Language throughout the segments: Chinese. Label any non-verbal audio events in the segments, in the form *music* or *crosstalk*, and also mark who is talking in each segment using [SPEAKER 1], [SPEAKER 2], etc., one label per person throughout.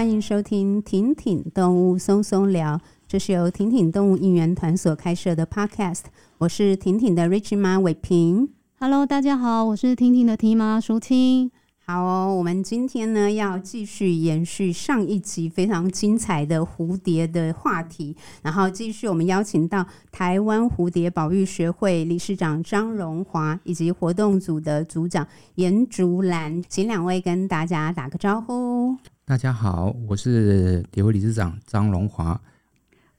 [SPEAKER 1] 欢迎收听婷婷动物松松聊，这是由婷婷动物应援团所开设的 Podcast。我是婷婷的 Rich 妈伟平。
[SPEAKER 2] Hello，大家好，我是婷婷的 T 妈淑清。
[SPEAKER 1] 好哦，我们今天呢要继续延续上一集非常精彩的蝴蝶的话题，然后继续我们邀请到台湾蝴蝶保育学会理事长张荣华以及活动组的组长严竹兰，请两位跟大家打个招呼。
[SPEAKER 3] 大家好，我是铁会理事长张荣华，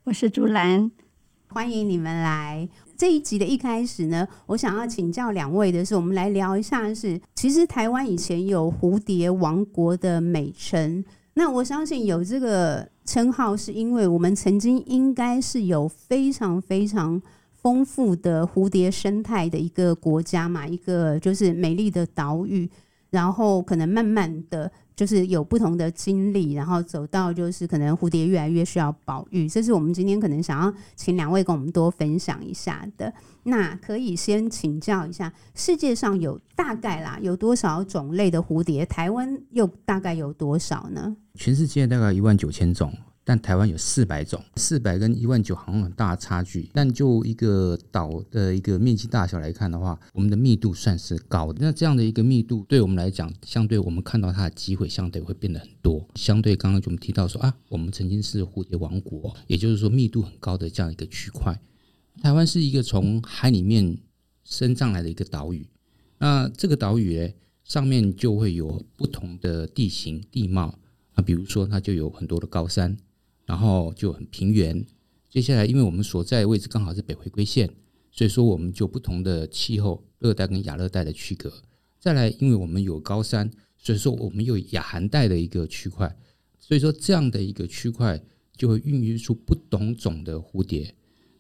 [SPEAKER 4] 我是朱兰，
[SPEAKER 1] 欢迎你们来。这一集的一开始呢，我想要请教两位的是，我们来聊一下是，其实台湾以前有蝴蝶王国的美称，那我相信有这个称号，是因为我们曾经应该是有非常非常丰富的蝴蝶生态的一个国家嘛，一个就是美丽的岛屿，然后可能慢慢的。就是有不同的经历，然后走到就是可能蝴蝶越来越需要保育，这是我们今天可能想要请两位跟我们多分享一下的。那可以先请教一下，世界上有大概啦有多少种类的蝴蝶？台湾又大概有多少呢？
[SPEAKER 3] 全世界大概一万九千种。但台湾有四百种，四百跟一万九好像很大差距。但就一个岛的一个面积大小来看的话，我们的密度算是高的。那这样的一个密度，对我们来讲，相对我们看到它的机会相对会变得很多。相对刚刚我们提到说啊，我们曾经是蝴蝶王国，也就是说密度很高的这样一个区块。台湾是一个从海里面升上来的一个岛屿，那这个岛屿呢，上面就会有不同的地形地貌啊，比如说它就有很多的高山。然后就很平原，接下来因为我们所在的位置刚好是北回归线，所以说我们就不同的气候，热带跟亚热带的区隔。再来，因为我们有高山，所以说我们有亚寒带的一个区块，所以说这样的一个区块就会孕育出不同种的蝴蝶。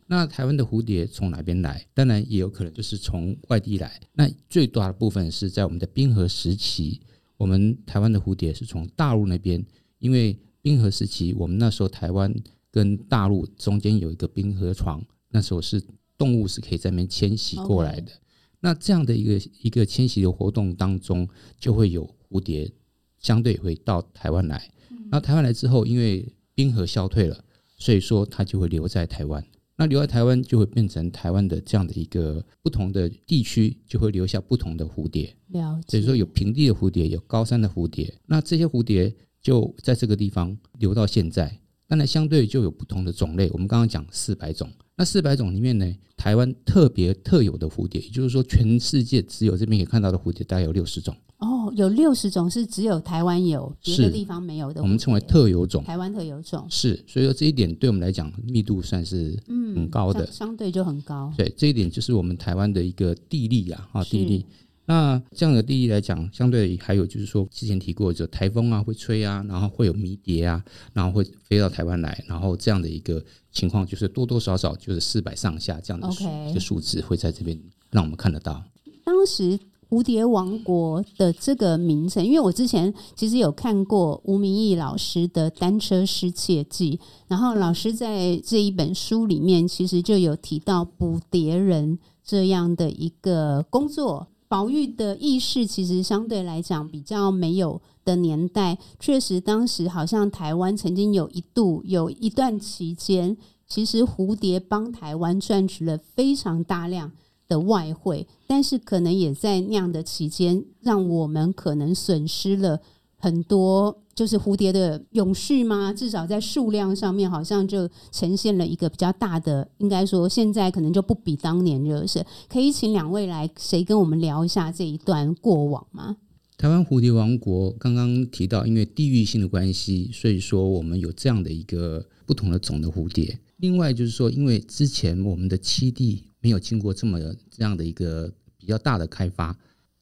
[SPEAKER 3] 那台湾的蝴蝶从哪边来？当然也有可能就是从外地来。那最大的部分是在我们的冰河时期，我们台湾的蝴蝶是从大陆那边，因为冰河时期，我们那时候台湾跟大陆中间有一个冰河床，那时候是动物是可以在那边迁徙过来的。那这样的一个一个迁徙的活动当中，就会有蝴蝶相对会到台湾来。那台湾来之后，因为冰河消退了，所以说它就会留在台湾。那留在台湾就会变成台湾的这样的一个不同的地区，就会留下不同的蝴蝶。
[SPEAKER 1] 了解。
[SPEAKER 3] 所以说有平地的蝴蝶，有高山的蝴蝶。那这些蝴蝶。就在这个地方留到现在，当然相对就有不同的种类。我们刚刚讲四百种，那四百种里面呢，台湾特别特有的蝴蝶，也就是说全世界只有这边可以看到的蝴蝶，大概有六十种。
[SPEAKER 1] 哦，有六十种是只有台湾有，别的地方没有的。
[SPEAKER 3] 我们称为特有种，
[SPEAKER 1] 台湾特有种。
[SPEAKER 3] 是，所以说这一点对我们来讲密度算是嗯很高的，
[SPEAKER 1] 嗯、相，相对就很高。
[SPEAKER 3] 对，这一点就是我们台湾的一个地利呀，啊，地利。那这样的地理来讲，相对还有就是说，之前提过，就台风啊会吹啊，然后会有迷蝶啊，然后会飞到台湾来，然后这样的一个情况，就是多多少少就是四百上下这样的一个数字会在这边让我们看得到。
[SPEAKER 1] 当时蝴蝶王国的这个名称，因为我之前其实有看过吴明义老师的《单车失窃记》，然后老师在这一本书里面其实就有提到捕蝶人这样的一个工作。保育的意识其实相对来讲比较没有的年代，确实当时好像台湾曾经有一度有一段期间，其实蝴蝶帮台湾赚取了非常大量的外汇，但是可能也在那样的期间，让我们可能损失了很多。就是蝴蝶的永续吗？至少在数量上面，好像就呈现了一个比较大的。应该说，现在可能就不比当年就是。可以请两位来，谁跟我们聊一下这一段过往吗？
[SPEAKER 3] 台湾蝴蝶王国刚刚提到，因为地域性的关系，所以说我们有这样的一个不同的种的蝴蝶。另外就是说，因为之前我们的栖地没有经过这么这样的一个比较大的开发，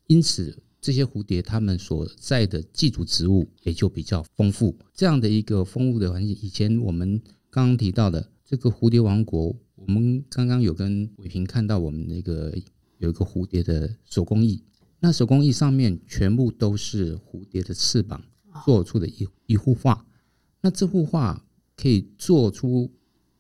[SPEAKER 3] 因此。这些蝴蝶，它们所在的寄主植物也就比较丰富。这样的一个丰富的环境，以前我们刚刚提到的这个蝴蝶王国，我们刚刚有跟伟平看到我们那个有一个蝴蝶的手工艺，那手工艺上面全部都是蝴蝶的翅膀做出的一一幅画。那这幅画可以做出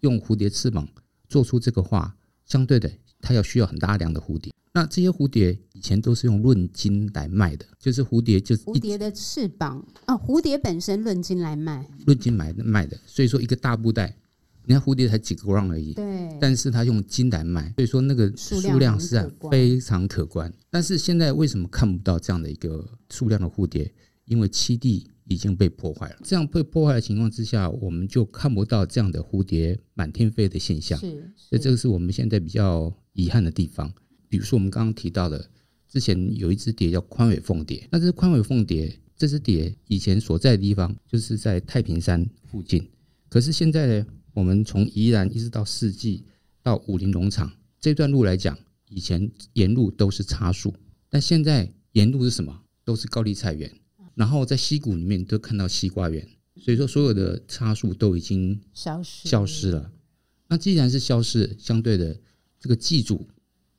[SPEAKER 3] 用蝴蝶翅膀做出这个画，相对的，它要需要很大量的蝴蝶。那这些蝴蝶以前都是用论斤来卖的，就是蝴蝶就是
[SPEAKER 1] 蝴蝶的翅膀啊，蝴蝶本身论斤来卖，
[SPEAKER 3] 论斤买卖的。所以说一个大布袋，你看蝴蝶才几个 gram 而已，
[SPEAKER 1] 对，
[SPEAKER 3] 但是它用斤来卖，所以说那个数量是非常可观。但是现在为什么看不到这样的一个数量的蝴蝶？因为栖地已经被破坏了，这样被破坏的情况之下，我们就看不到这样的蝴蝶满天飞的现象。是，所以这个是我们现在比较遗憾的地方。比如说，我们刚刚提到的，之前有一只蝶叫宽尾凤蝶。那这宽尾凤蝶，这只蝶以前所在的地方就是在太平山附近。可是现在呢，我们从宜兰一直到四季到武林农场这段路来讲，以前沿路都是茶树，但现在沿路是什么？都是高丽菜园。然后在溪谷里面都看到西瓜园，所以说所有的茶树都已经消失消失了。那既然是消失，相对的这个寄主。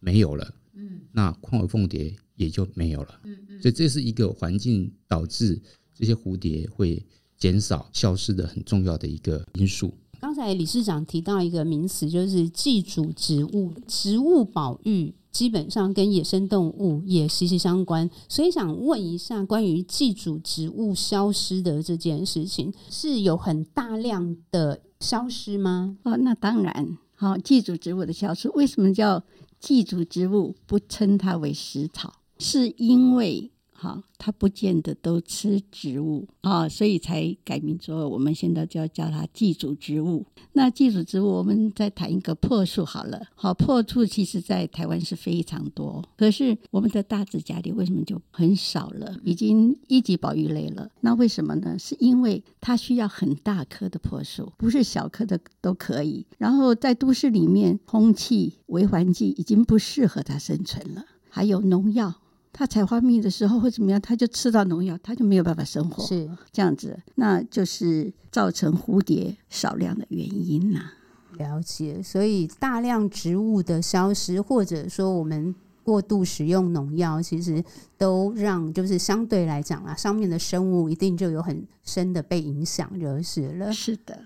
[SPEAKER 3] 没有了，嗯，那宽尾凤蝶也就没有了，嗯嗯，所以这是一个环境导致这些蝴蝶会减少、消失的很重要的一个因素。
[SPEAKER 1] 刚才理事长提到一个名词，就是寄主植物，植物保育基本上跟野生动物也息息相关，所以想问一下，关于寄主植物消失的这件事情，是有很大量的消失吗？
[SPEAKER 4] 哦，那当然，好，寄主植物的消失，为什么叫？祭祖植物不称它为食草，是因为。好，它不见得都吃植物啊，所以才改名说，我们现在就要叫它寄主植物。那寄主植物，我们再谈一个破树好了。好，破树其实在台湾是非常多，可是我们的大直荚蝶为什么就很少了？已经一级保育类了。那为什么呢？是因为它需要很大棵的破树，不是小棵的都可以。然后在都市里面，空气、微环境已经不适合它生存了，还有农药。它采花蜜的时候会怎么样？它就吃到农药，它就没有办法生活。是这样子，那就是造成蝴蝶少量的原因呐、啊。
[SPEAKER 1] 了解，所以大量植物的消失，或者说我们过度使用农药，其实都让就是相对来讲啊，上面的生物一定就有很深的被影响，惹死了。
[SPEAKER 4] 是的，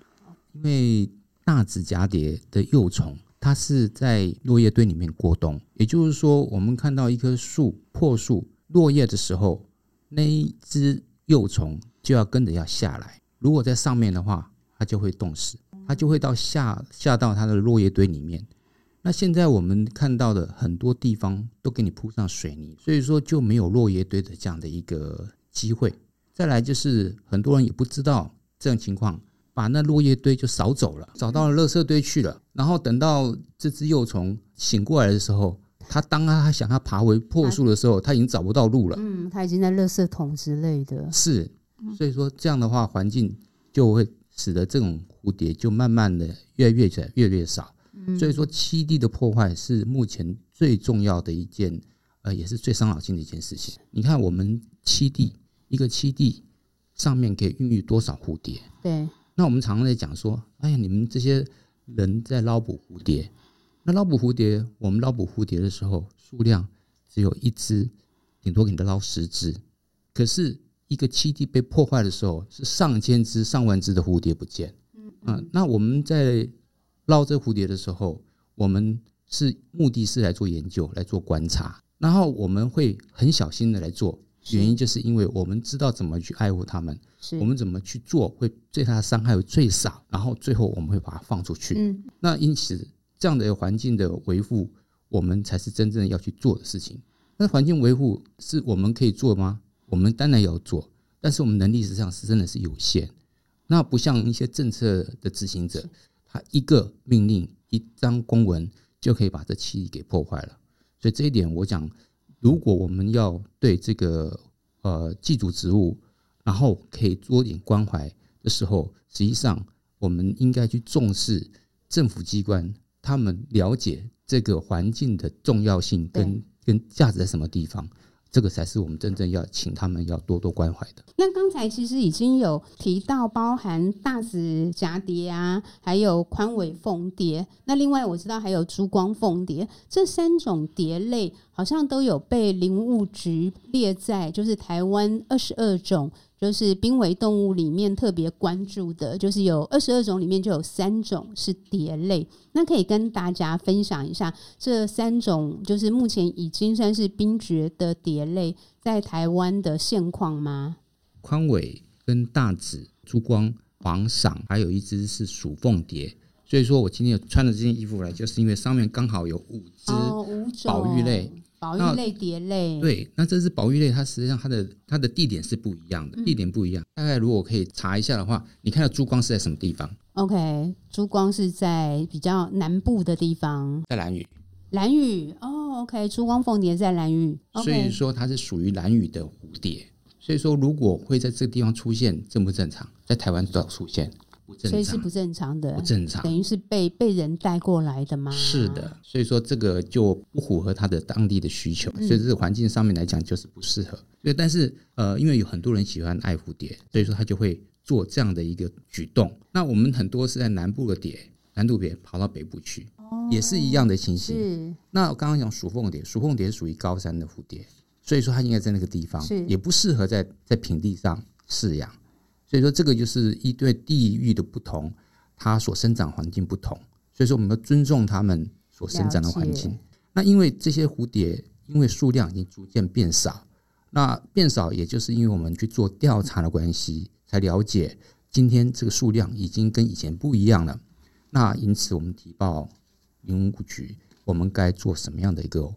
[SPEAKER 3] 因为大指蛱蝶的幼虫。它是在落叶堆里面过冬，也就是说，我们看到一棵树破树落叶的时候，那一只幼虫就要跟着要下来。如果在上面的话，它就会冻死，它就会到下下到它的落叶堆里面。那现在我们看到的很多地方都给你铺上水泥，所以说就没有落叶堆的这样的一个机会。再来就是很多人也不知道这种情况。把那落叶堆就扫走了，找到了垃圾堆去了。然后等到这只幼虫醒过来的时候，它当它想要爬回破树的时候，它已经找不到路了。
[SPEAKER 1] 嗯，它已经在垃圾桶之类的。
[SPEAKER 3] 是，所以说这样的话，环境就会使得这种蝴蝶就慢慢的越来越少，越来越少。所以说，栖地的破坏是目前最重要的一件，呃，也是最伤脑筋的一件事情。你看，我们栖地一个栖地上面可以孕育多少蝴蝶？
[SPEAKER 1] 对。
[SPEAKER 3] 那我们常常在讲说，哎呀，你们这些人在捞捕蝴蝶，那捞捕蝴蝶，我们捞捕蝴蝶的时候，数量只有一只，顶多给你捞十只。可是，一个栖地被破坏的时候，是上千只、上万只的蝴蝶不见。嗯，那我们在捞这蝴蝶的时候，我们是目的是来做研究、来做观察，然后我们会很小心的来做。原因就是因为我们知道怎么去爱护他们，我们怎么去做会对它的伤害会最少，然后最后我们会把它放出去。嗯，那因此这样的环境的维护，我们才是真正要去做的事情。那环境维护是我们可以做吗？我们当然要做，但是我们能力实际上是真的是有限。那不像一些政策的执行者，他一个命令、一张公文就可以把这栖地给破坏了。所以这一点，我讲。如果我们要对这个呃寄主植物，然后可以多点关怀的时候，实际上我们应该去重视政府机关，他们了解这个环境的重要性跟跟价值在什么地方。这个才是我们真正要请他们要多多关怀的。
[SPEAKER 1] 那刚才其实已经有提到，包含大直荚蝶啊，还有宽尾凤蝶。那另外我知道还有珠光凤蝶，这三种蝶类好像都有被林务局列在就是台湾二十二种就是濒危动物里面特别关注的，就是有二十二种里面就有三种是蝶类。那可以跟大家分享一下这三种，就是目前已经算是濒绝的蝶类在台湾的现况吗？
[SPEAKER 3] 宽尾跟大紫、珠光、黄裳，还有一只是鼠凤蝶。所以说我今天穿的这件衣服来，就是因为上面刚好有五只保育类。哦
[SPEAKER 1] 保育类蝶类，
[SPEAKER 3] 对，那这是保育类，它实际上它的它的地点是不一样的，地点不一样。大概如果可以查一下的话，你看到珠光是在什么地方
[SPEAKER 1] ？OK，珠光是在比较南部的地方，
[SPEAKER 3] 在兰屿。
[SPEAKER 1] 蓝屿哦，OK，珠光凤蝶在蓝屿，
[SPEAKER 3] 所以说它是属于蓝屿的蝴蝶。所以说如果会在这个地方出现，正不正常？在台湾都要出现。
[SPEAKER 1] 所以是不正常的，
[SPEAKER 3] 不正常，
[SPEAKER 1] 等于是被被人带过来的吗？
[SPEAKER 3] 是的，所以说这个就不符合他的当地的需求，嗯、所以这个环境上面来讲就是不适合。对，但是呃，因为有很多人喜欢爱蝴蝶，所以说他就会做这样的一个举动。那我们很多是在南部的蝶，南部蝶跑到北部去，哦、也是一样的情形。是。那我刚刚讲鼠凤蝶，鼠凤蝶属于高山的蝴蝶，所以说它应该在那个地方，是也不适合在在平地上饲养。所以说，这个就是一对地域的不同，它所生长环境不同。所以说，我们要尊重它们所生长的环境。那因为这些蝴蝶，因为数量已经逐渐变少，那变少也就是因为我们去做调查的关系，才了解今天这个数量已经跟以前不一样了。那因此，我们提报林务局，我们该做什么样的一个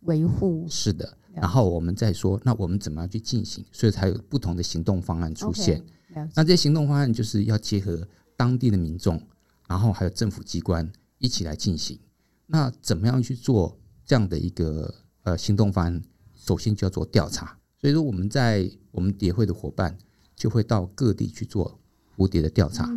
[SPEAKER 1] 维护？
[SPEAKER 3] 是的。然后我们再说，那我们怎么样去进行？所以才有不同的行动方案出现。Okay, 那这些行动方案就是要结合当地的民众，然后还有政府机关一起来进行。那怎么样去做这样的一个呃行动方案？首先就要做调查。所以说我们在我们蝶会的伙伴就会到各地去做蝴蝶的调查。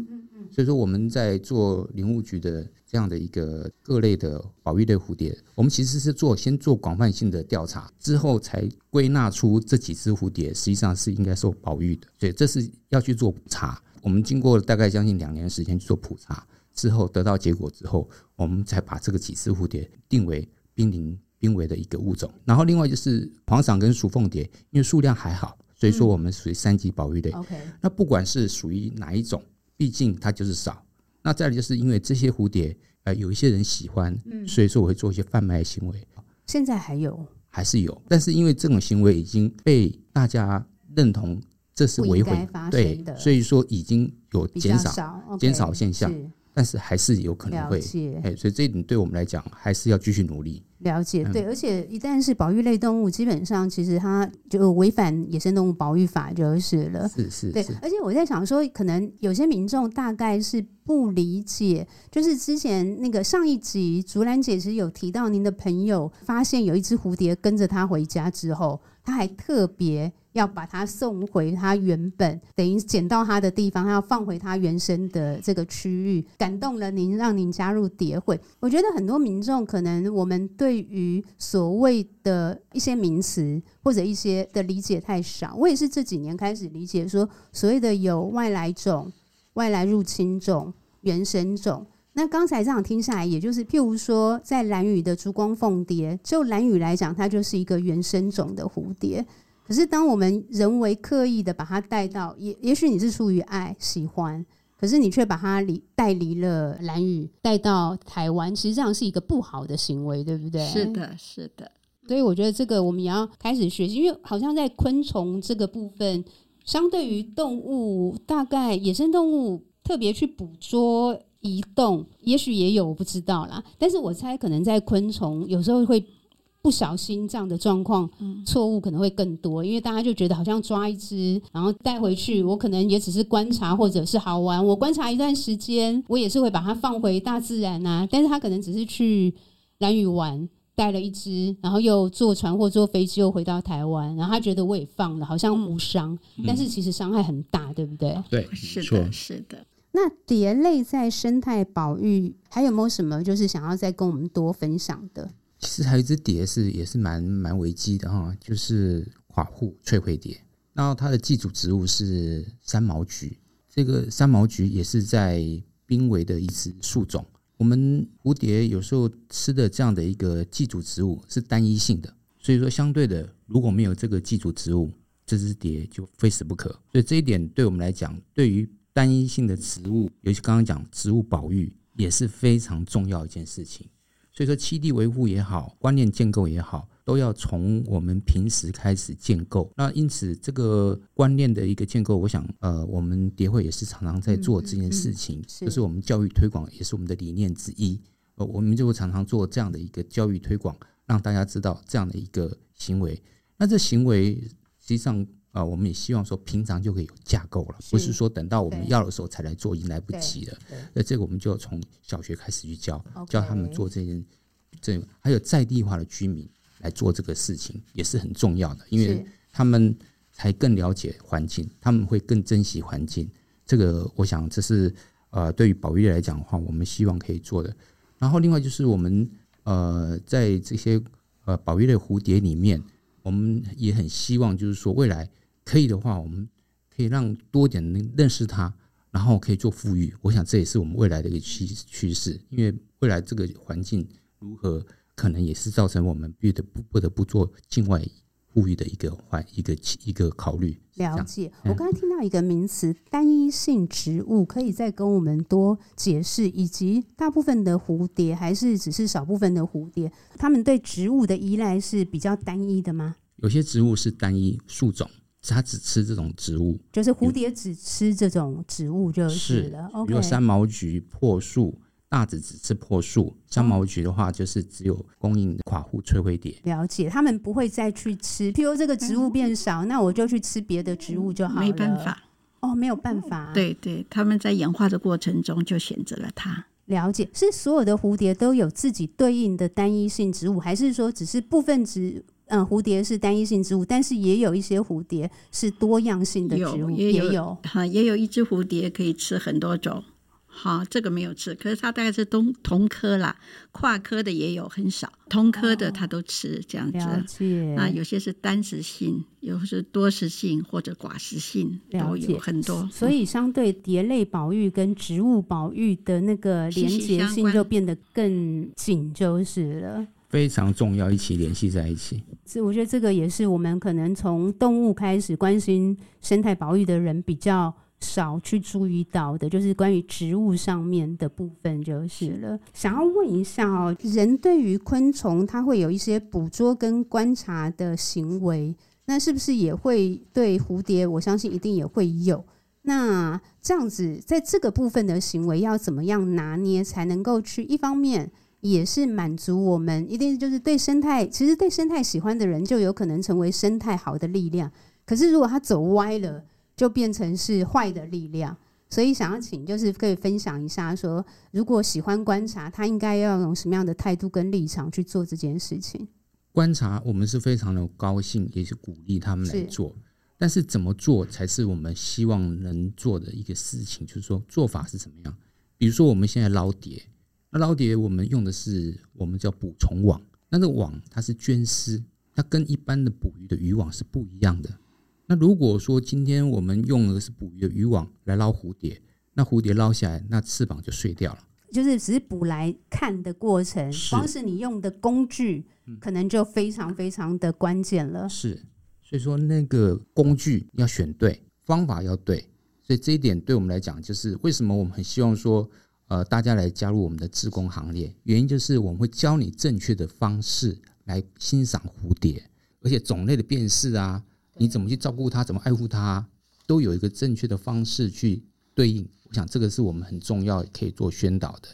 [SPEAKER 3] 所以说我们在做林务局的。这样的一个各类的保育类蝴蝶，我们其实是做先做广泛性的调查，之后才归纳出这几只蝴蝶实际上是应该受保育的。所以这是要去做普查。我们经过大概将近两年的时间去做普查，之后得到结果之后，我们才把这个几只蝴蝶定为濒临濒危的一个物种。然后另外就是黄裳跟属凤蝶，因为数量还好，所以说我们属于三级保育类。OK，那不管是属于哪一种，毕竟它就是少。那再来就是因为这些蝴蝶，呃，有一些人喜欢，所以说我会做一些贩卖行为。
[SPEAKER 1] 现在还有，还
[SPEAKER 3] 是有，但是因为这种行为已经被大家认同，这是违法，对，所以说已经有减少减少现象。但是还是有可能会，哎，所以这一点对我们来讲还是要继续努力。
[SPEAKER 1] 了解，对，而且一旦是保育类动物，基本上其实它就违反野生动物保育法就是了。
[SPEAKER 3] 是是，
[SPEAKER 1] 对。而且我在想说，可能有些民众大概是不理解，就是之前那个上一集竹兰姐其实有提到，您的朋友发现有一只蝴蝶跟着他回家之后，他还特别。要把它送回它原本等于捡到它的地方，它要放回它原生的这个区域，感动了您，让您加入蝶会。我觉得很多民众可能我们对于所谓的一些名词或者一些的理解太少。我也是这几年开始理解说，所谓的有外来种、外来入侵种、原生种。那刚才这样听下来，也就是譬如说，在蓝屿的珠光凤蝶，就蓝屿来讲，它就是一个原生种的蝴蝶。可是，当我们人为刻意的把它带到，也也许你是出于爱喜欢，可是你却把它离带离了蓝雨，带到台湾，其实际上是一个不好的行为，对不对？
[SPEAKER 4] 是的，是的。
[SPEAKER 1] 所以我觉得这个我们也要开始学习，因为好像在昆虫这个部分，相对于动物，大概野生动物特别去捕捉移动，也许也有，我不知道啦。但是我猜可能在昆虫有时候会。不小心这样的状况，错误可能会更多，因为大家就觉得好像抓一只，然后带回去，我可能也只是观察或者是好玩，我观察一段时间，我也是会把它放回大自然啊。但是他可能只是去蓝屿玩，带了一只，然后又坐船或坐飞机又回到台湾，然后他觉得我也放了，好像无伤，但是其实伤害很大，对不对？
[SPEAKER 3] 对，
[SPEAKER 4] 是的，是的。
[SPEAKER 1] 那蝶类在生态保育还有没有什么就是想要再跟我们多分享的？
[SPEAKER 3] 其实还有一只蝶是也是蛮蛮危机的哈，就是寡户翠喙蝶。然后它的寄主植物是三毛菊，这个三毛菊也是在濒危的一支树种。我们蝴蝶有时候吃的这样的一个寄主植物是单一性的，所以说相对的，如果没有这个寄主植物，这只蝶就非死不可。所以这一点对我们来讲，对于单一性的植物，尤其刚刚讲植物保育，也是非常重要一件事情。所以说，七地维护也好，观念建构也好，都要从我们平时开始建构。那因此，这个观念的一个建构，我想，呃，我们蝶会也是常常在做这件事情，就、嗯嗯嗯、是，是我们教育推广，也是我们的理念之一。呃，我们就会常常做这样的一个教育推广，让大家知道这样的一个行为。那这行为实际上，啊、呃，我们也希望说，平常就可以有架构了，不是说等到我们要的时候才来做，已经来不及了。那这个我们就要从小学开始去教，教他们做这件，这还有在地化的居民来做这个事情，也是很重要的，因为他们才更了解环境，他们会更珍惜环境。这个我想这是呃，对于保育来讲的话，我们希望可以做的。然后另外就是我们呃，在这些呃保育类蝴蝶里面，我们也很希望就是说未来。可以的话，我们可以让多点人认识它，然后可以做富裕。我想这也是我们未来的一个趋趋势，因为未来这个环境如何，可能也是造成我们不得不不得不做境外富裕的一个环一个一个考虑。
[SPEAKER 1] 了解。我刚才听到一个名词“单一性植物”，可以再跟我们多解释，以及大部分的蝴蝶还是只是少部分的蝴蝶，它们对植物的依赖是比较单一的吗？
[SPEAKER 3] 有些植物是单一树种。它只吃这种植物，
[SPEAKER 1] 就是蝴蝶只吃这种植物就是了。
[SPEAKER 3] 是，比如三毛菊、破树，大紫只吃破树。三毛菊的话，就是只有供应寡妇翠灰蝶。
[SPEAKER 1] 了解，他们不会再去吃。譬如这个植物变少，那我就去吃别的植物就好了。
[SPEAKER 4] 没办法，
[SPEAKER 1] 哦，没有办法。
[SPEAKER 4] 对对，他们在演化的过程中就选择了它。
[SPEAKER 1] 了解，是所有的蝴蝶都有自己对应的单一性植物，还是说只是部分植？嗯，蝴蝶是单一性植物，但是也有一些蝴蝶是多样性的植物，也有
[SPEAKER 4] 哈，也有一只蝴蝶可以吃很多种。好，这个没有吃，可是它大概是同同科啦，跨科的也有很少，同科的它都吃这样子。
[SPEAKER 1] 了解。
[SPEAKER 4] 啊，有些是单食性，有些是多食性或者寡食性，都有很多。
[SPEAKER 1] 所以，相对蝶类保育跟植物保育的那个连结性就变得更紧，就是了。
[SPEAKER 3] 非常重要，一起联系在一起。
[SPEAKER 1] 是，我觉得这个也是我们可能从动物开始关心生态保育的人比较少去注意到的，就是关于植物上面的部分就是了。想要问一下哦，人对于昆虫，它会有一些捕捉跟观察的行为，那是不是也会对蝴蝶？我相信一定也会有。那这样子，在这个部分的行为要怎么样拿捏，才能够去一方面？也是满足我们，一定就是对生态，其实对生态喜欢的人就有可能成为生态好的力量。可是如果他走歪了，就变成是坏的力量。所以想要请，就是可以分享一下说，说如果喜欢观察，他应该要用什么样的态度跟立场去做这件事情？
[SPEAKER 3] 观察，我们是非常的高兴，也是鼓励他们来做。是。但是怎么做才是我们希望能做的一个事情？就是说做法是怎么样？比如说我们现在捞蝶。捞蝶，我们用的是我们叫捕虫网，那个网它是绢丝，它跟一般的捕鱼的渔网是不一样的。那如果说今天我们用的是捕鱼的渔网来捞蝴蝶，那蝴蝶捞下来，那翅膀就碎掉了。
[SPEAKER 1] 就是只是捕来看的过程，光是你用的工具，可能就非常非常的关键了。
[SPEAKER 3] 是，所以说那个工具要选对，方法要对，所以这一点对我们来讲，就是为什么我们很希望说。呃，大家来加入我们的志工行列，原因就是我们会教你正确的方式来欣赏蝴蝶，而且种类的辨识啊，你怎么去照顾它，怎么爱护它，都有一个正确的方式去对应。我想这个是我们很重要可以做宣导的。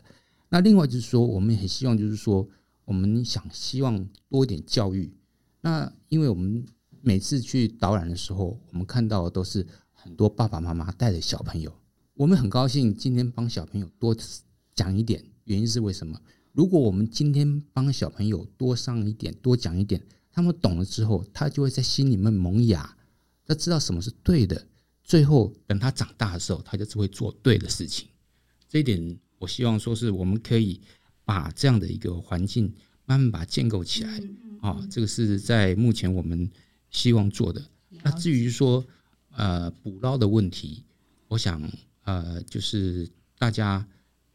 [SPEAKER 3] 那另外就是说，我们也很希望就是说，我们想希望多一点教育。那因为我们每次去导览的时候，我们看到的都是很多爸爸妈妈带着小朋友。我们很高兴今天帮小朋友多讲一点，原因是为什么？如果我们今天帮小朋友多上一点、多讲一点，他们懂了之后，他就会在心里面萌芽，他知道什么是对的。最后等他长大的时候，他就只会做对的事情。这一点，我希望说是我们可以把这样的一个环境慢慢把它建构起来啊。这个是在目前我们希望做的。那至于说呃捕捞的问题，我想。呃，就是大家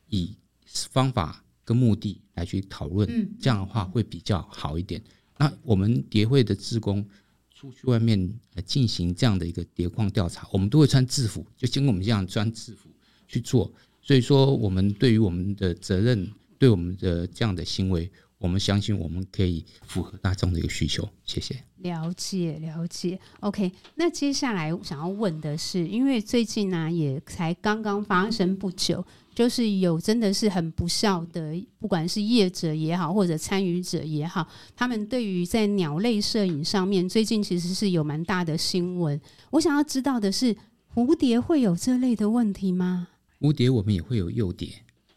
[SPEAKER 3] 以方法跟目的来去讨论，这样的话会比较好一点。那我们蝶会的职工出去外面呃进行这样的一个蝶矿调查，我们都会穿制服，就经过我们这样穿制服去做。所以说，我们对于我们的责任，对我们的这样的行为，我们相信我们可以符合大众的一个需求。谢谢。
[SPEAKER 1] 了解了解。OK，那接下来想要问的是，因为最近呢、啊、也才刚刚发生不久。就是有真的是很不孝的，不管是业者也好，或者参与者也好，他们对于在鸟类摄影上面，最近其实是有蛮大的新闻。我想要知道的是，蝴蝶会有这类的问题吗？
[SPEAKER 3] 蝴蝶我们也会有幼蝶，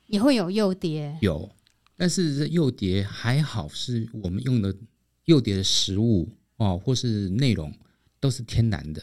[SPEAKER 1] 也会有幼蝶，
[SPEAKER 3] 有，但是这幼蝶还好，是我们用的幼蝶的食物哦，或是内容都是天然的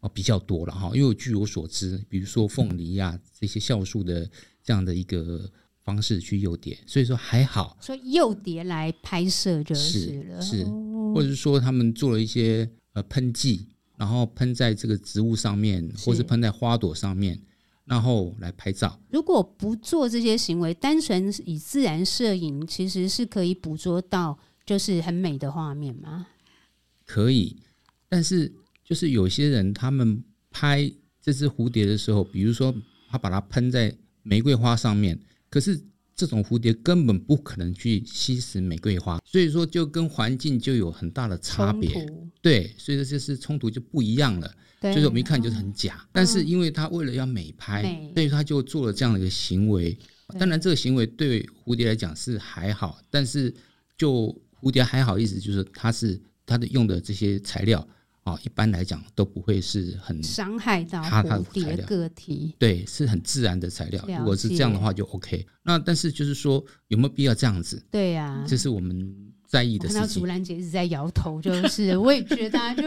[SPEAKER 3] 哦，比较多了哈。因为据我所知，比如说凤梨呀、啊、这些酵素的。这样的一个方式去诱蝶，所以说还好。
[SPEAKER 1] 所以诱蝶来拍摄就是了，
[SPEAKER 3] 是，是或者是说他们做了一些呃喷剂，然后喷在这个植物上面，或是喷在花朵上面，然后来拍照。
[SPEAKER 1] 如果不做这些行为，单纯以自然摄影，其实是可以捕捉到就是很美的画面吗？
[SPEAKER 3] 可以，但是就是有些人他们拍这只蝴蝶的时候，比如说他把它喷在。玫瑰花上面，可是这种蝴蝶根本不可能去吸食玫瑰花，所以说就跟环境就有很大的差别。对，所以说就是冲突就不一样了。对，所以我们一看就是很假。嗯、但是因为他为了要美拍，美所以他就做了这样的一个行为。当然，这个行为对蝴蝶来讲是还好，但是就蝴蝶还好，意思就是它是它的用的这些材料。啊，一般来讲都不会是很
[SPEAKER 1] 伤害到蝴蝶个体，
[SPEAKER 3] 对，是很自然的材料。如果是这样的话，就 OK。那但是就是说，有没有必要这样子？对呀、啊，这是我们在意的事情。看到竹兰姐一直在摇头，就是 *laughs* 我也觉得、啊，就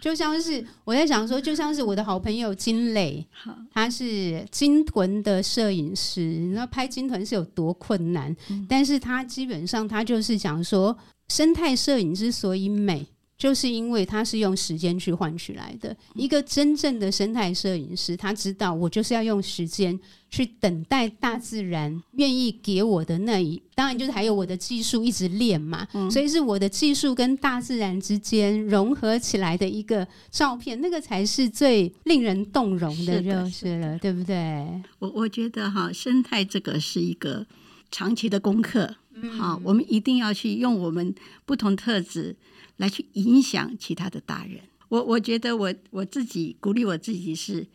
[SPEAKER 3] 就像是我在想说，就像是我的好朋友金磊，他是鲸豚的摄影师，你知道拍鲸豚是有多困难，嗯、但是他基本上他就是讲说，生态摄影之所以美。就是因为它是用时间去换取来的。一个真正的生态摄影师，他知道我就是要用时间去等待大自然愿意给我的那一，当然就是还有我的技术一直练嘛。嗯、所以是我的技术跟大自然之间融合起来的一个照片，那个才是最令人动容的，就是了，对不对？
[SPEAKER 4] 我我觉得哈，生态这个是一个长期的功课。好、嗯，我们一定要去用我们不同特质。来去影响其他的大人，我我觉得我我自己鼓励我自己是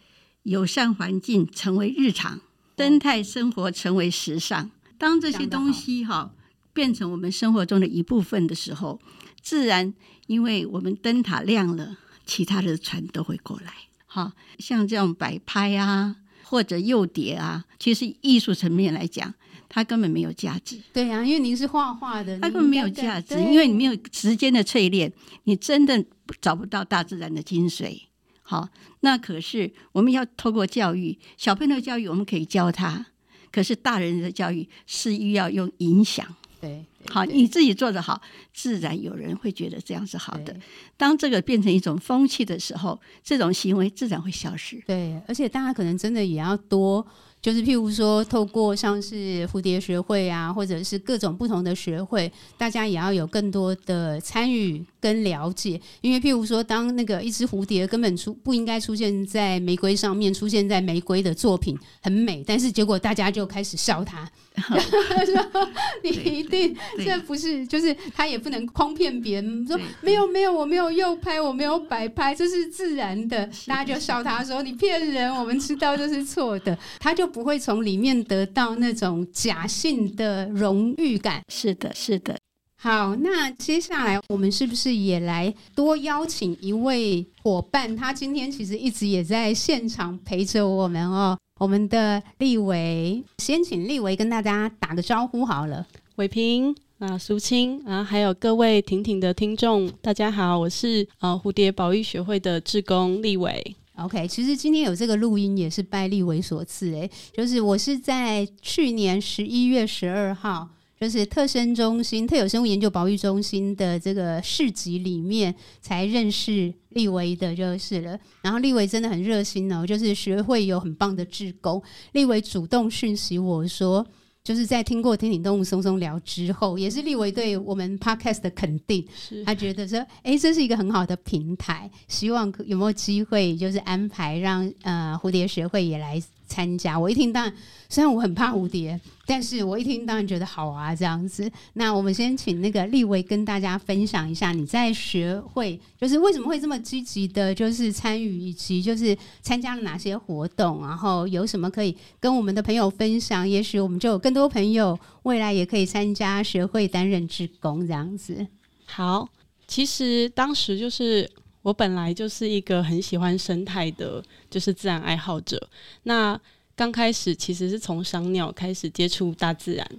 [SPEAKER 4] 友善环境成为日常，生态生活成为时尚。当这些东西哈变成我们生活中的一部分的时候，自然因为我们灯塔亮了，其他的船都会过来。好，像这种摆拍啊，或者诱蝶啊，其实艺术层面来讲。它根本没有价值。对
[SPEAKER 1] 呀、啊，因为您是画画的，
[SPEAKER 4] 它根本没有价值，因为你没有时间的淬炼，你真的找不到大自然的精髓。好，那可是我们要透过教育，小朋友的教育我们可以教他，可是大人的教育是要用影响。对，好，你自己做得好，自然有人会觉得这样是好的。当这个变成一种风气的时候，这种行为自然会消失。
[SPEAKER 1] 对，而且大家可能真的也要多。就是譬如说，透过像是蝴蝶学会啊，或者是各种不同的学会，大家也要有更多的参与跟了解。因为譬如说，当那个一只蝴蝶根本出不应该出现在玫瑰上面，出现在玫瑰的作品很美，但是结果大家就开始笑它，*laughs* 说你一定这不是，就是他也不能诓骗别人说没有没有，我没有诱拍，我没有摆拍，这是自然的，大家就笑他说你骗人，我们知道这是错的，他就。不会从里面得到那种假性的荣誉感。
[SPEAKER 4] 是的，是的。
[SPEAKER 1] 好，那接下来我们是不是也来多邀请一位伙伴？他今天其实一直也在现场陪着我们哦。我们的立维，先请立维跟大家打个招呼好了。
[SPEAKER 5] 伟平啊，苏青啊，还有各位婷婷的听众，大家好，我是呃蝴蝶保育学会的志工立维。
[SPEAKER 1] OK，其实今天有这个录音也是拜立维所赐诶，就是我是在去年十一月十二号，就是特生中心特有生物研究保育中心的这个市集里面才认识立维的，就是了。然后立维真的很热心哦，就是学会有很棒的志工，立维主动讯息我说。就是在听过《天顶动物松松聊》之后，也是立维对我们 Podcast 的肯定。他觉得说，哎、这是一个很好的平台，希望有没有机会，就是安排让呃蝴蝶学会也来。参加，我一听当然，虽然我很怕蝴蝶，但是我一听当然觉得好啊，这样子。那我们先请那个立维跟大家分享一下，你在学会就是为什么会这么积极的，就是参与以及就是参加了哪些活动，然后有什么可以跟我们的朋友分享？也许我们就有更多朋友未来也可以参加学会担任职工这样子。
[SPEAKER 5] 好，其实当时就是。我本来就是一个很喜欢生态的，就是自然爱好者。那刚开始其实是从赏鸟开始接触大自然，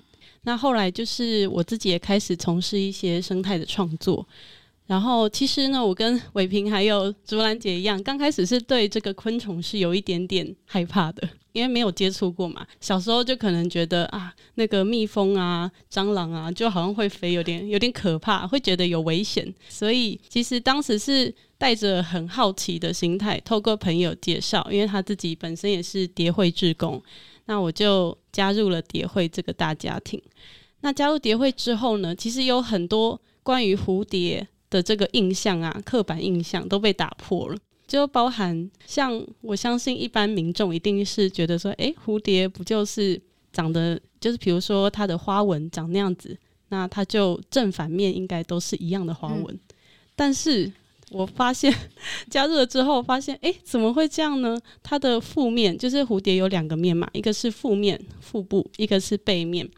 [SPEAKER 5] 那后来就是我自己也开始从事一些生态的创作。然后其实呢，我跟伟平还有竹兰姐一样，刚开始是对这个昆虫是有一点点害怕的。因为没有接触过嘛，小时候就可能觉得啊，那个蜜蜂啊、蟑螂啊，就好像会飞，有点有点可怕，会觉得有危险。所以其实当时是带着很好奇的心态，透过朋友介绍，因为他自己本身也是蝶会志工，那我就加入了蝶会这个大家庭。那加入蝶会之后呢，其实有很多关于蝴蝶的这个印象啊，刻板印象都被打破了。就包含像我相信一般民众一定是觉得说，诶、欸，蝴蝶不就是长得就是比如说它的花纹长那样子，那它就正反面应该都是一样的花纹。嗯、但是我发现加入了之后，发现诶、欸，怎么会这样呢？它的腹面就是蝴蝶有两个面嘛，一个是腹面腹部，一个是背面。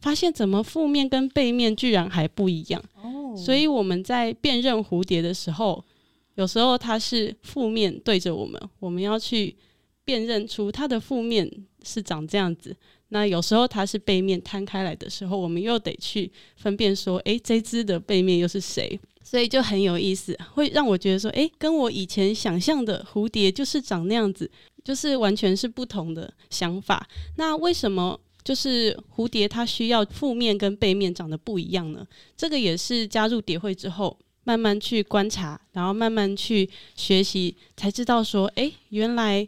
[SPEAKER 5] 发现怎么负面跟背面居然还不一样哦，所以我们在辨认蝴蝶的时候。有时候它是负面对着我们，我们要去辨认出它的负面是长这样子。那有时候它是背面摊开来的时候，我们又得去分辨说，诶，这只的背面又是谁？所以就很有意思，会让我觉得说，诶，跟我以前想象的蝴蝶就是长那样子，就是完全是不同的想法。那为什么就是蝴蝶它需要腹面跟背面长得不一样呢？这个也是加入蝶会之后。慢慢去观察，然后慢慢去学习，才知道说，哎，原来，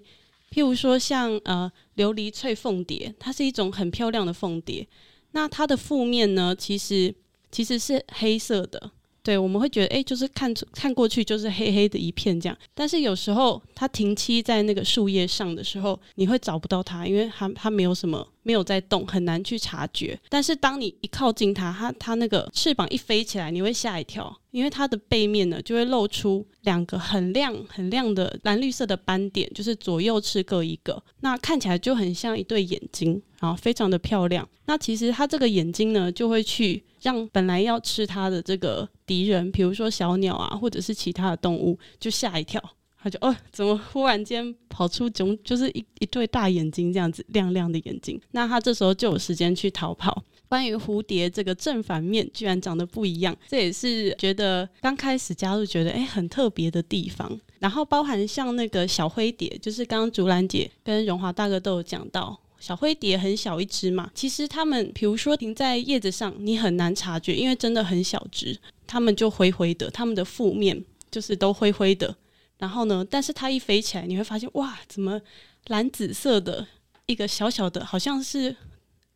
[SPEAKER 5] 譬如说像呃琉璃翠凤蝶，它是一种很漂亮的凤蝶，那它的腹面呢，其实其实是黑色的。对，我们会觉得，哎，就是看看过去就是黑黑的一片这样。但是有时候它停栖在那个树叶上的时候，你会找不到它，因为它它没有什么，没有在动，很难去察觉。但是当你一靠近它，它它那个翅膀一飞起来，你会吓一跳，因为它的背面呢就会露出两个很亮很亮的蓝绿色的斑点，就是左右翅各一个，那看起来就很像一对眼睛，然后非常的漂亮。那其实它这个眼睛呢，就会去。让本来要吃它的这个敌人，比如说小鸟啊，或者是其他的动物，就吓一跳，他就哦，怎么忽然间跑出种就是一一对大眼睛这样子亮亮的眼睛？那他这时候就有时间去逃跑。关于蝴蝶这个正反面居然长得不一样，这也是觉得刚开始加入觉得诶很特别的地方。然后包含像那个小灰蝶，就是刚刚竹兰姐跟荣华大哥都有讲到。小灰蝶很小一只嘛，其实它们，比如说停在叶子上，你很难察觉，因为真的很小只，它们就灰灰的，它们的腹面就是都灰灰的。然后呢，但是它一飞起来，你会发现，哇，怎么蓝紫色的一个小小的，好像是，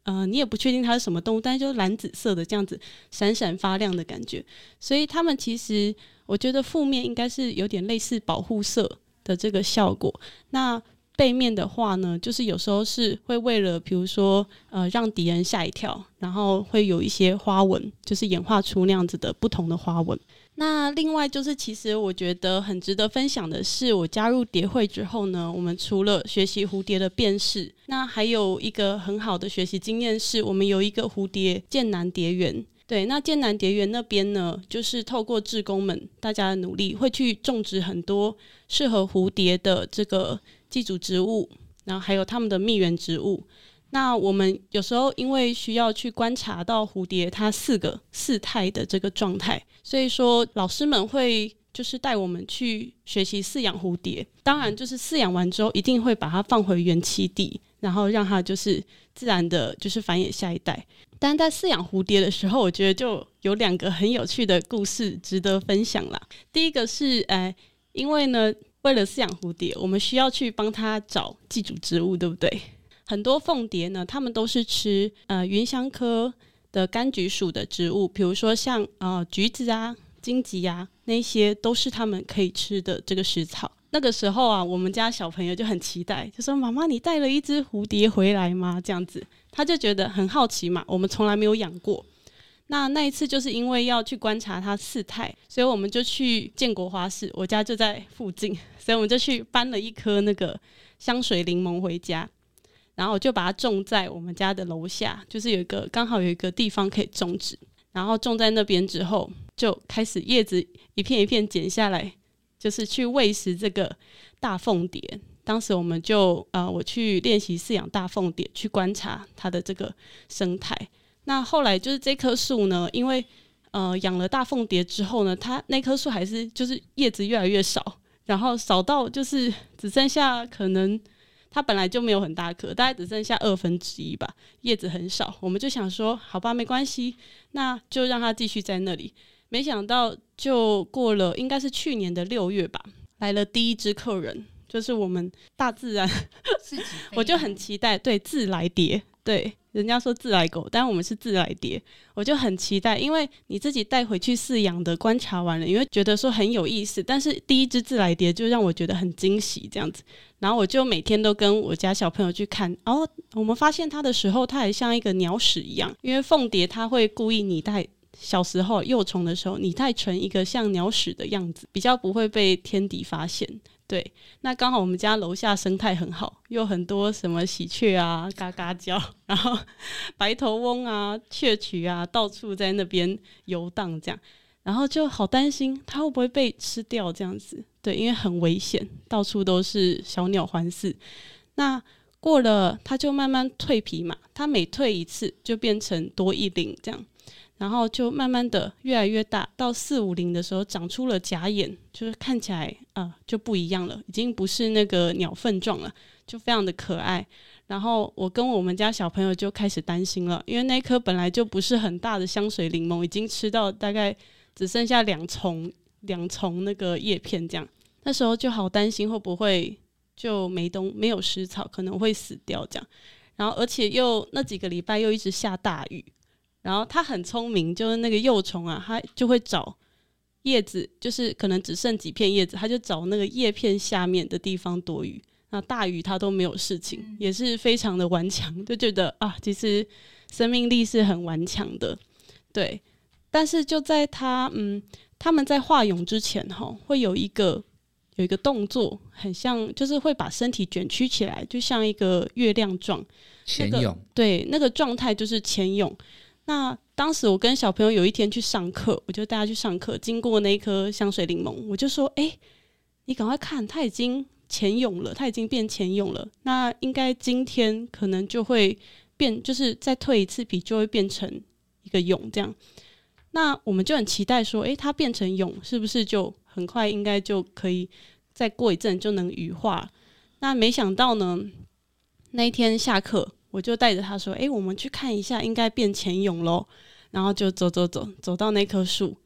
[SPEAKER 5] 呃，你也不确定它是什么动物，但是就是蓝紫色的这样子闪闪发亮的感觉。所以它们其实，我觉得腹面应该是有点类似保护色的这个效果。那背面的话呢，就是有时候是会为了，比如说，呃，让敌人吓一跳，然后会有一些花纹，就是演化出那样子的不同的花纹。那另外就是，其实我觉得很值得分享的是，我加入蝶会之后呢，我们除了学习蝴蝶的辨识，那还有一个很好的学习经验是，我们有一个蝴蝶剑南蝶园。对，那剑南蝶园那边呢，就是透过志工们大家的努力，会去种植很多适合蝴蝶的这个。寄主植物，然后还有它们的蜜源植物。那我们有时候因为需要去观察到蝴蝶它四个四态的这个状态，所以说老师们会就是带我们去学习饲养蝴蝶。当然，就是饲养完之后一定会把它放回原栖地，然后让它就是自然的，就是繁衍下一代。但在饲养蝴蝶的时候，我觉得就有两个很有趣的故事值得分享啦。第一个是，呃，因为呢。为了饲养蝴蝶，我们需要去帮它找寄主植物，对不对？很多凤蝶呢，它们都是吃呃芸香科的柑橘属的植物，比如说像呃橘子啊、荆棘啊，那些都是它们可以吃的这个食草。那个时候啊，我们家小朋友就很期待，就说：“妈妈，你带了一只蝴蝶回来吗？”这样子，他就觉得很好奇嘛。我们从来没有养过。那那一次就是因为要去观察它四态，所以我们就去建国花市，我家就在附近，所以我们就去搬了一颗那个香水柠檬回家。然后我就把它种在我们家的楼下，就是有一个刚好有一个地方可以种植。然后种在那边之后，就开始叶子一片一片剪下来，就是去喂食这个大凤蝶。当时我们就呃，我去练习饲养大凤蝶，去观察它的这个生态。那后来就是这棵树呢，因为呃养了大凤蝶之后呢，它那棵树还是就是叶子越来越少，然后少到就是只剩下可能。它本来就没有很大颗，大概只剩下二分之一吧，叶子很少。我们就想说，好吧，没关系，那就让它继续在那里。没想到，就过了，应该是去年的六月吧，来了第一只客人，就是我们大自然，*laughs* 我就很期待，对，自来蝶，对。人家说自来狗，但我们是自来蝶，我就很期待，因为你自己带回去饲养的，观察完了，因为觉得说很有意思。但是第一只自来蝶就让我觉得很惊喜，这样子，然后我就每天都跟我家小朋友去看。哦，我们发现它的时候，它还像一个鸟屎一样，因为凤蝶它会故意拟态，小时候幼虫的时候拟态成一个像鸟屎的样子，比较不会被天敌发现。对，那刚好我们家楼下生态很好，有很多什么喜鹊啊，嘎嘎叫，然后 *laughs* 白头翁啊、雀曲啊，到处在那边游荡，这样，然后就好担心它会不会被吃掉这样子。对，因为很危险，到处都是小鸟环伺。那过了，它就慢慢蜕皮嘛，它每蜕一次就变成多一鳞这样。然后就慢慢的越来越大，到四五龄的时候长出了假眼，就是看起来啊、就不一样了，已经不是那个鸟粪状了，就非常的可爱。然后我跟我们家小朋友就开始担心了，因为那颗本来就不是很大的香水柠檬，已经吃到大概只剩下两重两重那个叶片这样，那时候就好担心会不会就没东没有食草，可能会死掉这样。然后而且又那几个礼拜又一直下大雨。然后它很聪明，就是那个幼虫啊，它就会找叶子，就是可能只剩几片叶子，它就找那个叶片下面的地方躲雨。那大雨它都没有事情，也是非常的顽强，就觉得啊，其实生命力是很顽强的，对。但是就在它嗯，他们在化蛹之前哈，会有一个有一个动作，很像就是会把身体卷曲起来，就像一个月亮状。潜蛹。那个，对，那个状态就是潜蛹。那当时我跟小朋友有一天去上课，我就带他去上课，经过那一颗香水柠檬，我就说：“哎、你赶快看，它已经潜泳了，它已经变潜泳了。那应该今天可能就会变，就是再蜕一次皮就会变成一个蛹这样。那我们就很期待说，哎、它变成蛹是不是就很快应该就可以再过一阵就能羽化？那没想到呢，那一天下课。我就带着他说：“哎、我们去看一下，应该变潜泳喽。”然后就走走走，走到那棵树。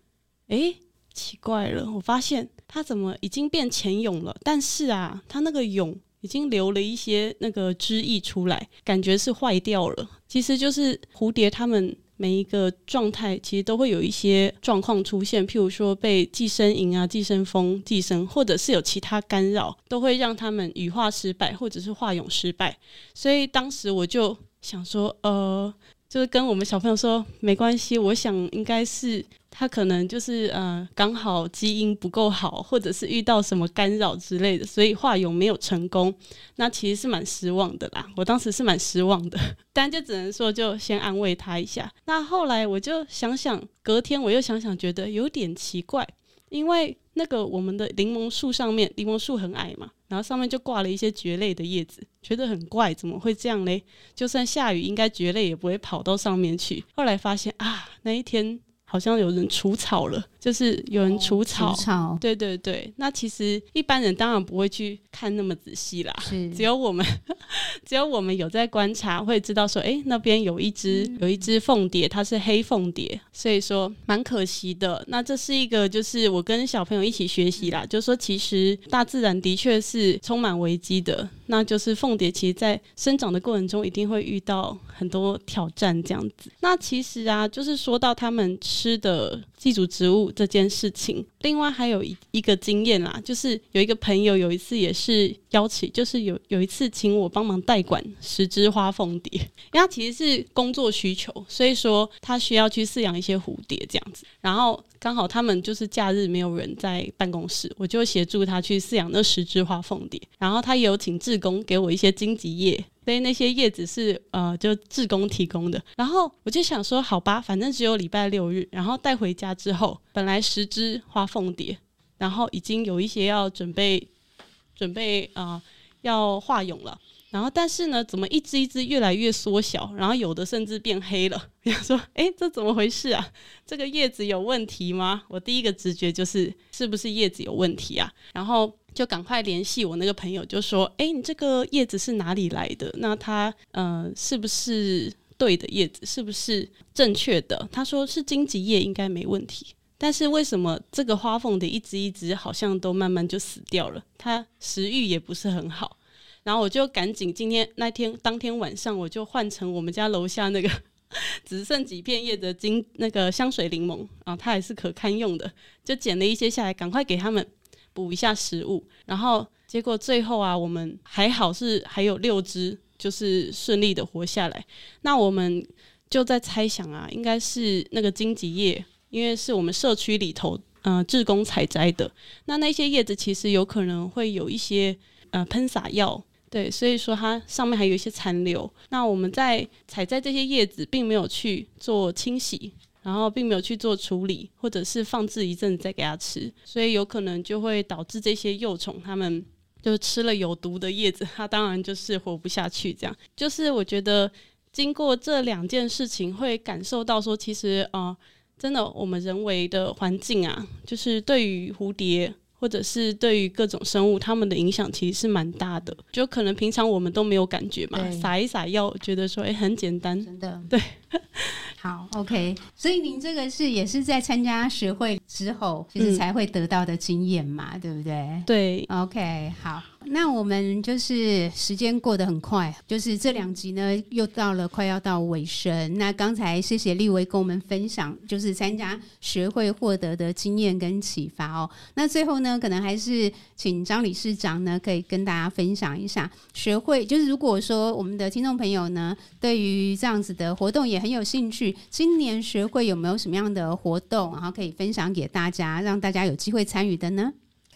[SPEAKER 5] 哎、奇怪了，我发现它怎么已经变潜泳了？但是啊，它那个蛹已经流了一些那个汁液出来，感觉是坏掉了。其实就是蝴蝶它们。每一个状态其实都会有一些状况出现，譬如说被寄生蝇啊、寄生蜂寄生，或者是有其他干扰，都会让他们羽化失败，或者是化蛹失败。所以当时我就想说，呃。就是跟我们小朋友说没关系，我想应该是他可能就是呃刚好基因不够好，或者是遇到什么干扰之类的，所以化蛹没有成功。那其实是蛮失望的啦，我当时是蛮失望的，*laughs* 但就只能说就先安慰他一下。那后来我就想想，隔天我又想想，觉得有点奇怪，因为那个我们的柠檬树上面，柠檬树很矮嘛。然后上面就挂了一些蕨类的叶子，觉得很怪，怎么会这样嘞？就算下雨，应该蕨类也不会跑到上面去。后来发现啊，那一天好像有人除草了，就是有人除草。
[SPEAKER 1] 哦、除草。
[SPEAKER 5] 对对对，那其实一般人当然不会去看那么仔细啦。只有我们，*laughs* 只有我们有在观察，会知道说，哎，那边有一只有一只凤蝶，它是黑凤蝶，所以说蛮可惜的。那这是一个，就是我跟小朋友一起学习啦，就是说其实大自然的确是充满危机的。那就是凤蝶，其实在生长的过程中，一定会遇到很多挑战，这样子。那其实啊，就是说到他们吃吃的寄主植物这件事情，另外还有一一个经验啦，就是有一个朋友有一次也是邀请，就是有有一次请我帮忙代管十只花凤蝶，因为他其实是工作需求，所以说他需要去饲养一些蝴蝶这样子，然后刚好他们就是假日没有人在办公室，我就协助他去饲养那十只花凤蝶，然后他也有请志工给我一些荆棘叶。所以那些叶子是呃，就志工提供的。然后我就想说，好吧，反正只有礼拜六日。然后带回家之后，本来十只花凤蝶，然后已经有一些要准备准备啊、要化蛹了。然后但是呢，怎么一只一只越来越缩小，然后有的甚至变黑了。*laughs* 我想说，哎，这怎么回事啊？这个叶子有问题吗？我第一个直觉就是，是不是叶子有问题啊？然后。就赶快联系我那个朋友，就说：“哎，你这个叶子是哪里来的？那它呃是不是对的叶子？是不是正确的？”他说是荆棘叶，应该没问题。但是为什么这个花凤蝶一只一只好像都慢慢就死掉了？它食欲也不是很好。然后我就赶紧今天那天当天晚上，我就换成我们家楼下那个只剩几片叶的金那个香水柠檬啊，它还是可堪用的，就捡了一些下来，赶快给他们。补一下食物，然后结果最后啊，我们还好是还有六只，就是顺利的活下来。那我们就在猜想啊，应该是那个荆棘叶，因为是我们社区里头呃志工采摘的。那那些叶子其实有可能会有一些呃喷洒药，对，所以说它上面还有一些残留。那我们在采摘这些叶子，并没有去做清洗。然后并没有去做处理，或者是放置一阵再给它吃，所以有可能就会导致这些幼虫它们就吃了有毒的叶子，它当然就是活不下去。这样就是我觉得经过这两件事情，会感受到说，其实啊、呃，真的我们人为的环境啊，就是对于蝴蝶或者是对于各种生物，它们的影响其实是蛮大的。就可能平常我们都没有感觉嘛，撒一撒药，觉得说哎很简单，
[SPEAKER 1] 真的
[SPEAKER 5] 对。
[SPEAKER 1] 好，OK，所以您这个是也是在参加学会之后，其实才会得到的经验嘛，嗯、对不对？
[SPEAKER 5] 对
[SPEAKER 1] ，OK，好。那我们就是时间过得很快，就是这两集呢又到了快要到尾声。那刚才谢谢立维跟我们分享，就是参加学会获得的经验跟启发哦。那最后呢，可能还是请张理事长呢可以跟大家分享一下学会，就是如果说我们的听众朋友呢对于这样子的活动也很有兴趣，今年学会有没有什么样的活动，然后可以分享给大家，让大家有机会参与的呢？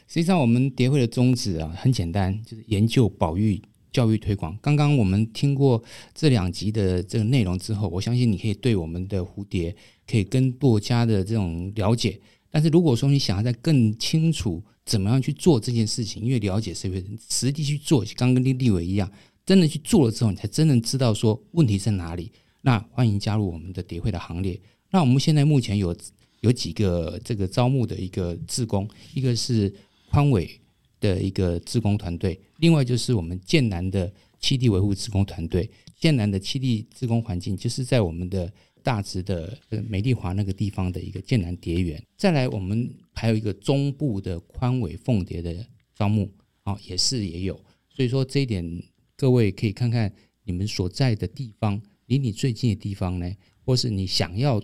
[SPEAKER 3] 实际上，我们蝶会的宗旨啊，很简单，就是研究、保育、教育、推广。刚刚我们听过这两集的这个内容之后，我相信你可以对我们的蝴蝶可以更多加的这种了解。但是如果说你想要再更清楚怎么样去做这件事情，因为了解是不是实际去做，刚跟立立伟一样，真的去做了之后，你才真正知道说问题在哪里。那欢迎加入我们的蝶会的行列。那我们现在目前有有几个这个招募的一个志工，一个是。宽尾的一个志工团队，另外就是我们建南的七地维护职工团队。建南的七地职工环境就是在我们的大直的美丽华那个地方的一个建南蝶园。再来，我们还有一个中部的宽尾凤蝶的招募，啊，也是也有。所以说这一点，各位可以看看你们所在的地方，离你最近的地方呢，或是你想要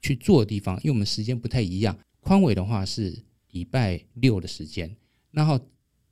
[SPEAKER 3] 去做的地方，因为我们时间不太一样。宽尾的话是。礼拜六的时间，然后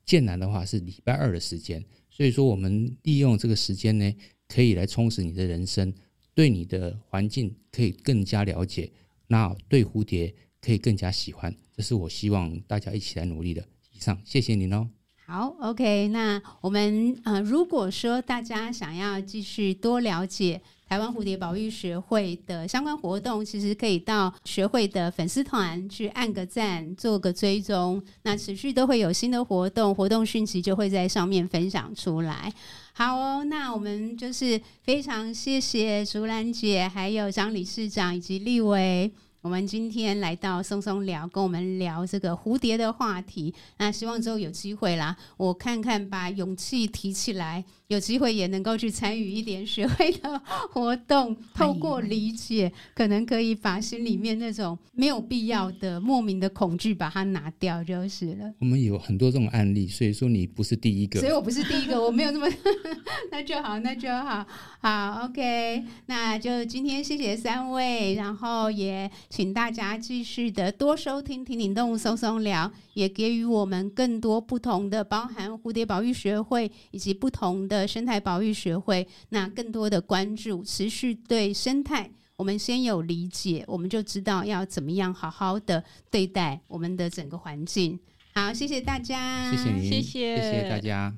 [SPEAKER 3] 剑南的话是礼拜二的时间，所以说我们利用这个时间呢，可以来充实你的人生，对你的环境可以更加了解，那对蝴蝶可以更加喜欢，这是我希望大家一起来努力的。以上，谢谢您哦。
[SPEAKER 1] 好，OK，那我们呃，如果说大家想要继续多了解。台湾蝴蝶保育学会的相关活动，其实可以到学会的粉丝团去按个赞，做个追踪。那持续都会有新的活动，活动讯息就会在上面分享出来。好哦，那我们就是非常谢谢竹兰姐，还有张理事长以及立维。我们今天来到松松聊，跟我们聊这个蝴蝶的话题。那希望之后有机会啦，我看看把勇气提起来，有机会也能够去参与一点学会的活动，透过理解，可能可以把心里面那种没有必要的莫名的恐惧把它拿掉就是了。
[SPEAKER 3] 我们有很多这种案例，所以说你不是第一个，
[SPEAKER 1] 所以我不是第一个，我没有那么，*laughs* 那就好，那就好，好，OK，那就今天谢谢三位，然后也。请大家继续的多收听《听听动物松松聊》，也给予我们更多不同的，包含蝴蝶保育学会以及不同的生态保育学会，那更多的关注，持续对生态，我们先有理解，我们就知道要怎么样好好的对待我们的整个环境。好，谢谢大家，
[SPEAKER 3] 谢谢你，
[SPEAKER 5] 谢谢，
[SPEAKER 3] 谢谢大家。